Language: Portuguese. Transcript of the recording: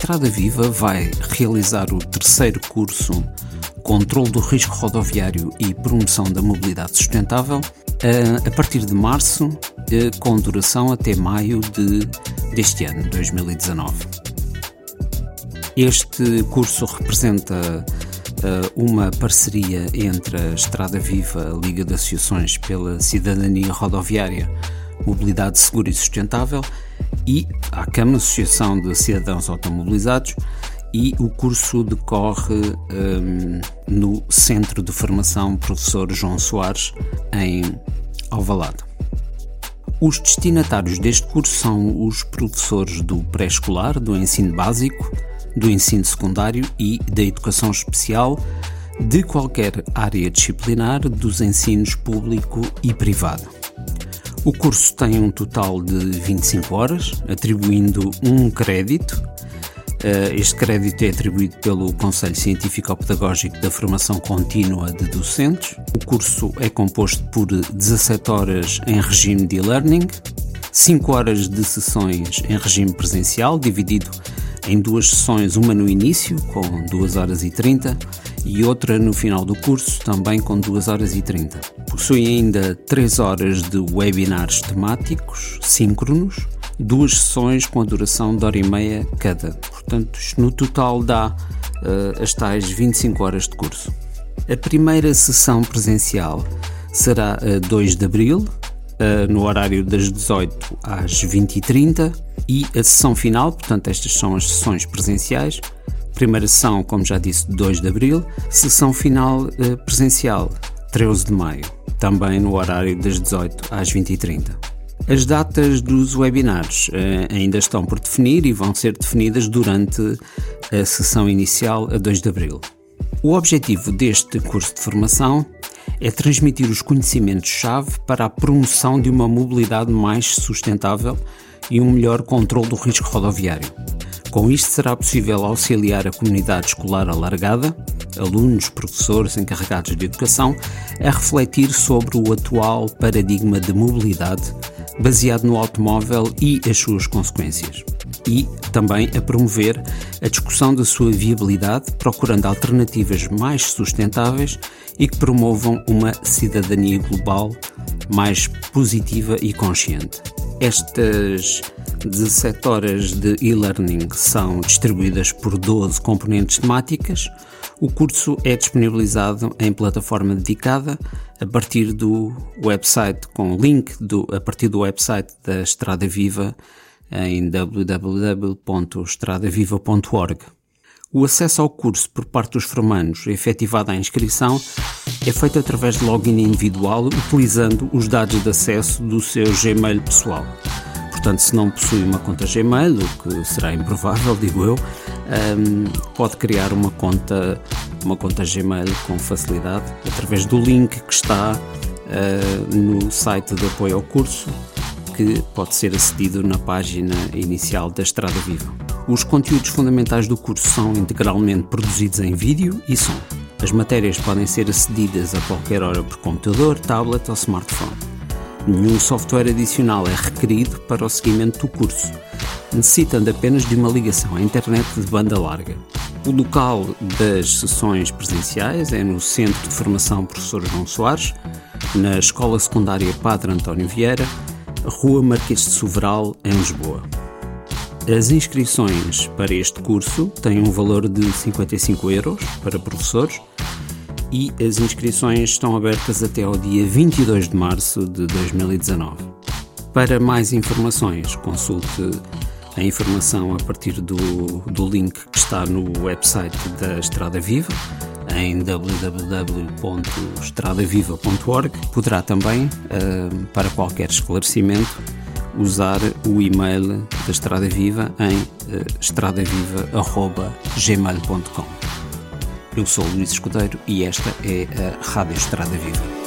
Estrada Viva vai realizar o terceiro curso Controlo do Risco Rodoviário e Promoção da Mobilidade Sustentável a partir de março, com duração até maio de, deste ano, 2019. Este curso representa uma parceria entre a Estrada Viva, a Liga de Associações pela Cidadania Rodoviária, Mobilidade Segura e Sustentável, e a CAM, Associação de Cidadãos Automobilizados, e o curso decorre um, no Centro de Formação Professor João Soares, em Alvalade. Os destinatários deste curso são os professores do pré-escolar, do ensino básico, do ensino secundário e da educação especial, de qualquer área disciplinar dos ensinos público e privado. O curso tem um total de 25 horas, atribuindo um crédito. Eh, este crédito é atribuído pelo Conselho Científico-Pedagógico da Formação Contínua de Docentes. O curso é composto por 17 horas em regime de e-learning, 5 horas de sessões em regime presencial, dividido em duas sessões, uma no início, com 2 horas e 30, e outra no final do curso, também com 2 horas e 30. Possui ainda 3 horas de webinars temáticos, síncronos, duas sessões com a duração de hora e meia cada. Portanto, no total dá uh, as tais 25 horas de curso. A primeira sessão presencial será a 2 de abril, uh, no horário das 18 às 20h30, e a sessão final, portanto, estas são as sessões presenciais, Primeira sessão, como já disse, 2 de abril. Sessão final eh, presencial, 13 de maio, também no horário das 18 às 20h30. As datas dos webinars eh, ainda estão por definir e vão ser definidas durante a sessão inicial, a 2 de abril. O objetivo deste curso de formação é transmitir os conhecimentos-chave para a promoção de uma mobilidade mais sustentável e um melhor controle do risco rodoviário. Com isto será possível auxiliar a comunidade escolar alargada, alunos, professores, encarregados de educação, a refletir sobre o atual paradigma de mobilidade baseado no automóvel e as suas consequências. E também a promover a discussão da sua viabilidade, procurando alternativas mais sustentáveis e que promovam uma cidadania global mais positiva e consciente. Estas 17 horas de e-learning são distribuídas por 12 componentes temáticas. O curso é disponibilizado em plataforma dedicada a partir do website com link do, a partir do website da Estrada Viva em www.estradaviva.org. O acesso ao curso por parte dos formandos, efetivada a inscrição, é feito através de login individual utilizando os dados de acesso do seu Gmail pessoal. Portanto, se não possui uma conta Gmail, o que será improvável, digo eu, um, pode criar uma conta, uma conta Gmail com facilidade através do link que está uh, no site de apoio ao curso, que pode ser acedido na página inicial da Estrada Viva. Os conteúdos fundamentais do curso são integralmente produzidos em vídeo e som. As matérias podem ser acedidas a qualquer hora por computador, tablet ou smartphone. Nenhum software adicional é requerido para o seguimento do curso, necessitando apenas de uma ligação à internet de banda larga. O local das sessões presenciais é no Centro de Formação Professor João Soares, na Escola Secundária Padre António Vieira, Rua Marquês de Soveral, em Lisboa. As inscrições para este curso têm um valor de 55 euros para professores e as inscrições estão abertas até ao dia 22 de março de 2019. Para mais informações, consulte a informação a partir do, do link que está no website da Estrada Viva em www.estradaviva.org. Poderá também, uh, para qualquer esclarecimento, usar o e-mail da Estrada Viva em uh, estradaviva.gmail.com. Eu sou Luís Escudeiro e esta é a Rádio Estrada Viva.